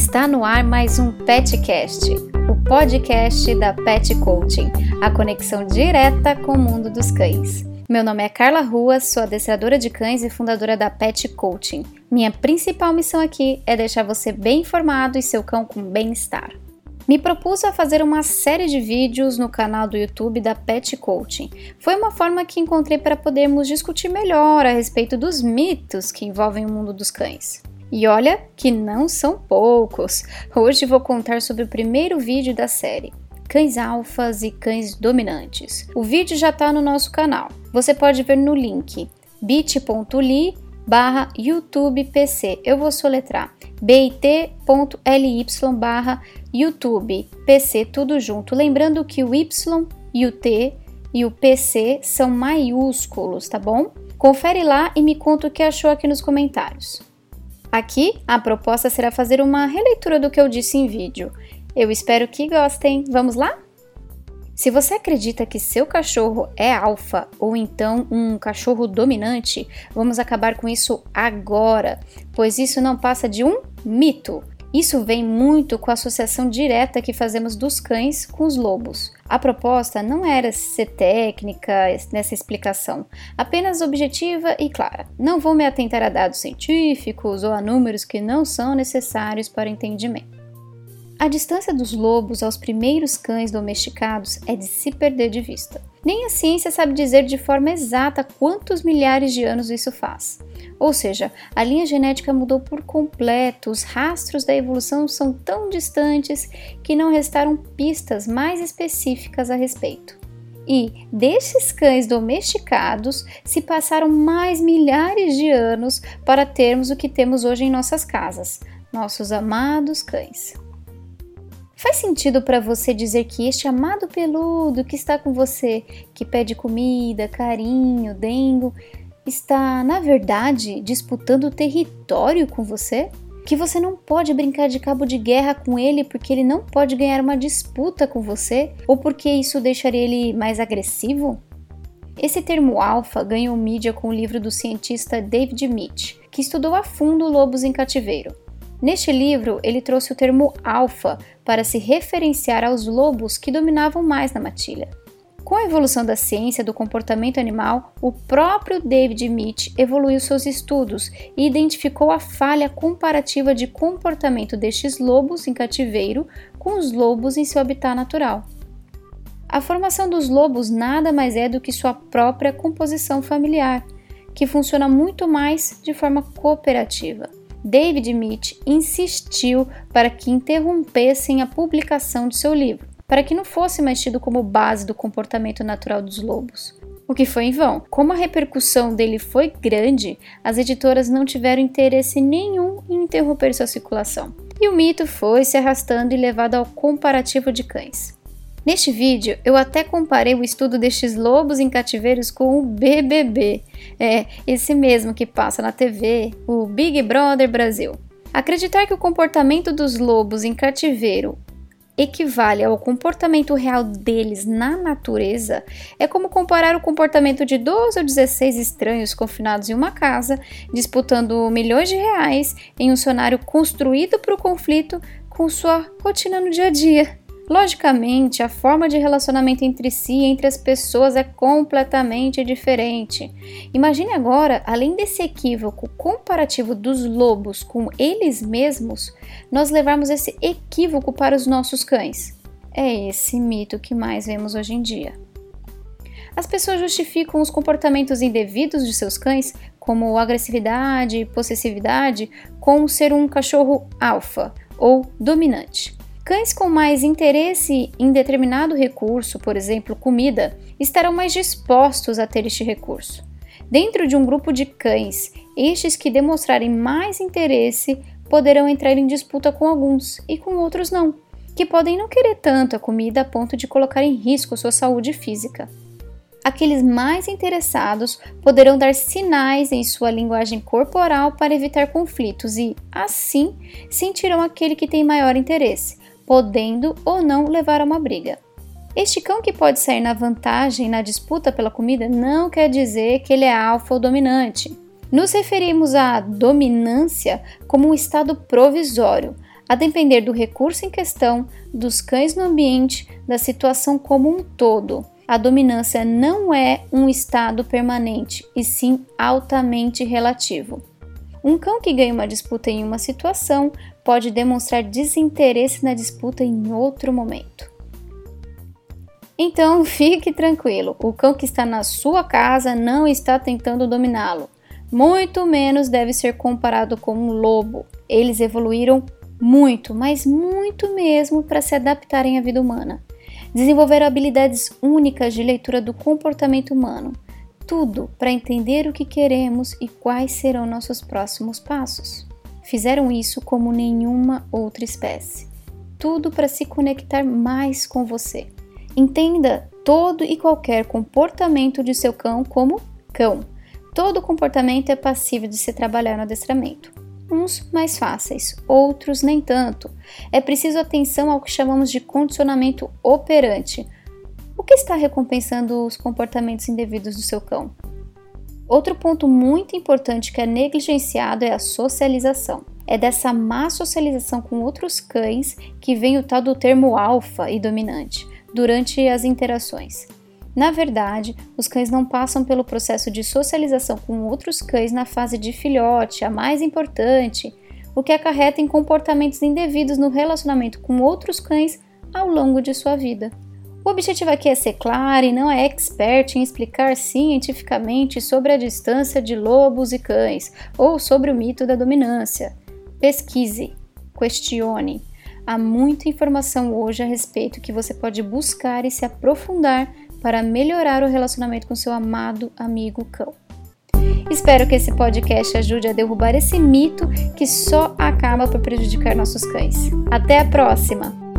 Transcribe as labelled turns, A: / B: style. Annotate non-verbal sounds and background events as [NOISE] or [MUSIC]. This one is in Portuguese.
A: Está no ar mais um PetCast, o podcast da Pet Coaching, a conexão direta com o mundo dos cães. Meu nome é Carla Ruas, sou adestradora de cães e fundadora da Pet Coaching. Minha principal missão aqui é deixar você bem informado e seu cão com bem-estar. Me propus a fazer uma série de vídeos no canal do YouTube da Pet Coaching. Foi uma forma que encontrei para podermos discutir melhor a respeito dos mitos que envolvem o mundo dos cães. E olha que não são poucos. Hoje vou contar sobre o primeiro vídeo da série. Cães alfas e cães dominantes. O vídeo já está no nosso canal. Você pode ver no link bit.ly barra YouTube PC. Eu vou soletrar bit.ly barra YouTube PC tudo junto. Lembrando que o Y e o T e o PC são maiúsculos, tá bom? Confere lá e me conta o que achou aqui nos comentários. Aqui, a proposta será fazer uma releitura do que eu disse em vídeo. Eu espero que gostem. Vamos lá? Se você acredita que seu cachorro é alfa ou então um cachorro dominante, vamos acabar com isso agora, pois isso não passa de um mito. Isso vem muito com a associação direta que fazemos dos cães com os lobos. A proposta não era ser técnica nessa explicação, apenas objetiva e clara. Não vou me atentar a dados científicos ou a números que não são necessários para o entendimento. A distância dos lobos aos primeiros cães domesticados é de se perder de vista. Nem a ciência sabe dizer de forma exata quantos milhares de anos isso faz. Ou seja, a linha genética mudou por completo, os rastros da evolução são tão distantes que não restaram pistas mais específicas a respeito. E destes cães domesticados se passaram mais milhares de anos para termos o que temos hoje em nossas casas, nossos amados cães. Faz sentido para você dizer que este amado peludo que está com você, que pede comida, carinho, dengo, está, na verdade, disputando território com você? Que você não pode brincar de cabo de guerra com ele porque ele não pode ganhar uma disputa com você? Ou porque isso deixaria ele mais agressivo? Esse termo alfa ganhou mídia com o livro do cientista David Mitch, que estudou a fundo lobos em cativeiro. Neste livro, ele trouxe o termo alfa para se referenciar aos lobos que dominavam mais na matilha. Com a evolução da ciência do comportamento animal, o próprio David Mitch evoluiu seus estudos e identificou a falha comparativa de comportamento destes lobos em cativeiro com os lobos em seu habitat natural. A formação dos lobos nada mais é do que sua própria composição familiar, que funciona muito mais de forma cooperativa. David Mitch insistiu para que interrompessem a publicação de seu livro, para que não fosse mais tido como base do comportamento natural dos lobos. O que foi em vão. Como a repercussão dele foi grande, as editoras não tiveram interesse nenhum em interromper sua circulação. E o mito foi se arrastando e levado ao comparativo de cães. Neste vídeo, eu até comparei o estudo destes lobos em cativeiros com o BBB, é esse mesmo que passa na TV, o Big Brother Brasil. Acreditar que o comportamento dos lobos em cativeiro equivale ao comportamento real deles na natureza é como comparar o comportamento de 12 ou 16 estranhos confinados em uma casa, disputando milhões de reais em um cenário construído para o conflito com sua rotina no dia a dia. Logicamente, a forma de relacionamento entre si e entre as pessoas é completamente diferente. Imagine agora, além desse equívoco comparativo dos lobos com eles mesmos, nós levarmos esse equívoco para os nossos cães. É esse mito que mais vemos hoje em dia. As pessoas justificam os comportamentos indevidos de seus cães, como agressividade e possessividade, com ser um cachorro alfa ou dominante. Cães com mais interesse em determinado recurso, por exemplo, comida, estarão mais dispostos a ter este recurso. Dentro de um grupo de cães, estes que demonstrarem mais interesse poderão entrar em disputa com alguns e com outros não, que podem não querer tanto a comida a ponto de colocar em risco sua saúde física. Aqueles mais interessados poderão dar sinais em sua linguagem corporal para evitar conflitos e, assim, sentirão aquele que tem maior interesse, podendo ou não levar a uma briga. Este cão que pode sair na vantagem na disputa pela comida não quer dizer que ele é alfa ou dominante. Nos referimos à dominância como um estado provisório, A depender do recurso em questão, dos cães no ambiente, da situação como um todo. A dominância não é um estado permanente, e sim altamente relativo. Um cão que ganha uma disputa em uma situação pode demonstrar desinteresse na disputa em outro momento. Então [LAUGHS] fique tranquilo, o cão que está na sua casa não está tentando dominá-lo. Muito menos deve ser comparado com um lobo. Eles evoluíram muito, mas muito mesmo para se adaptarem à vida humana. Desenvolveram habilidades únicas de leitura do comportamento humano. Tudo para entender o que queremos e quais serão nossos próximos passos. Fizeram isso como nenhuma outra espécie. Tudo para se conectar mais com você. Entenda todo e qualquer comportamento de seu cão como cão. Todo comportamento é passível de se trabalhar no adestramento uns mais fáceis, outros nem tanto. É preciso atenção ao que chamamos de condicionamento operante. O que está recompensando os comportamentos indevidos do seu cão? Outro ponto muito importante que é negligenciado é a socialização. É dessa má socialização com outros cães que vem o tal do termo alfa e dominante durante as interações. Na verdade, os cães não passam pelo processo de socialização com outros cães na fase de filhote, a mais importante, o que acarreta em comportamentos indevidos no relacionamento com outros cães ao longo de sua vida. O objetivo aqui é ser claro e não é expert em explicar cientificamente sobre a distância de lobos e cães ou sobre o mito da dominância. Pesquise, questione. Há muita informação hoje a respeito que você pode buscar e se aprofundar para melhorar o relacionamento com seu amado amigo cão. Espero que esse podcast ajude a derrubar esse mito que só acaba por prejudicar nossos cães. Até a próxima!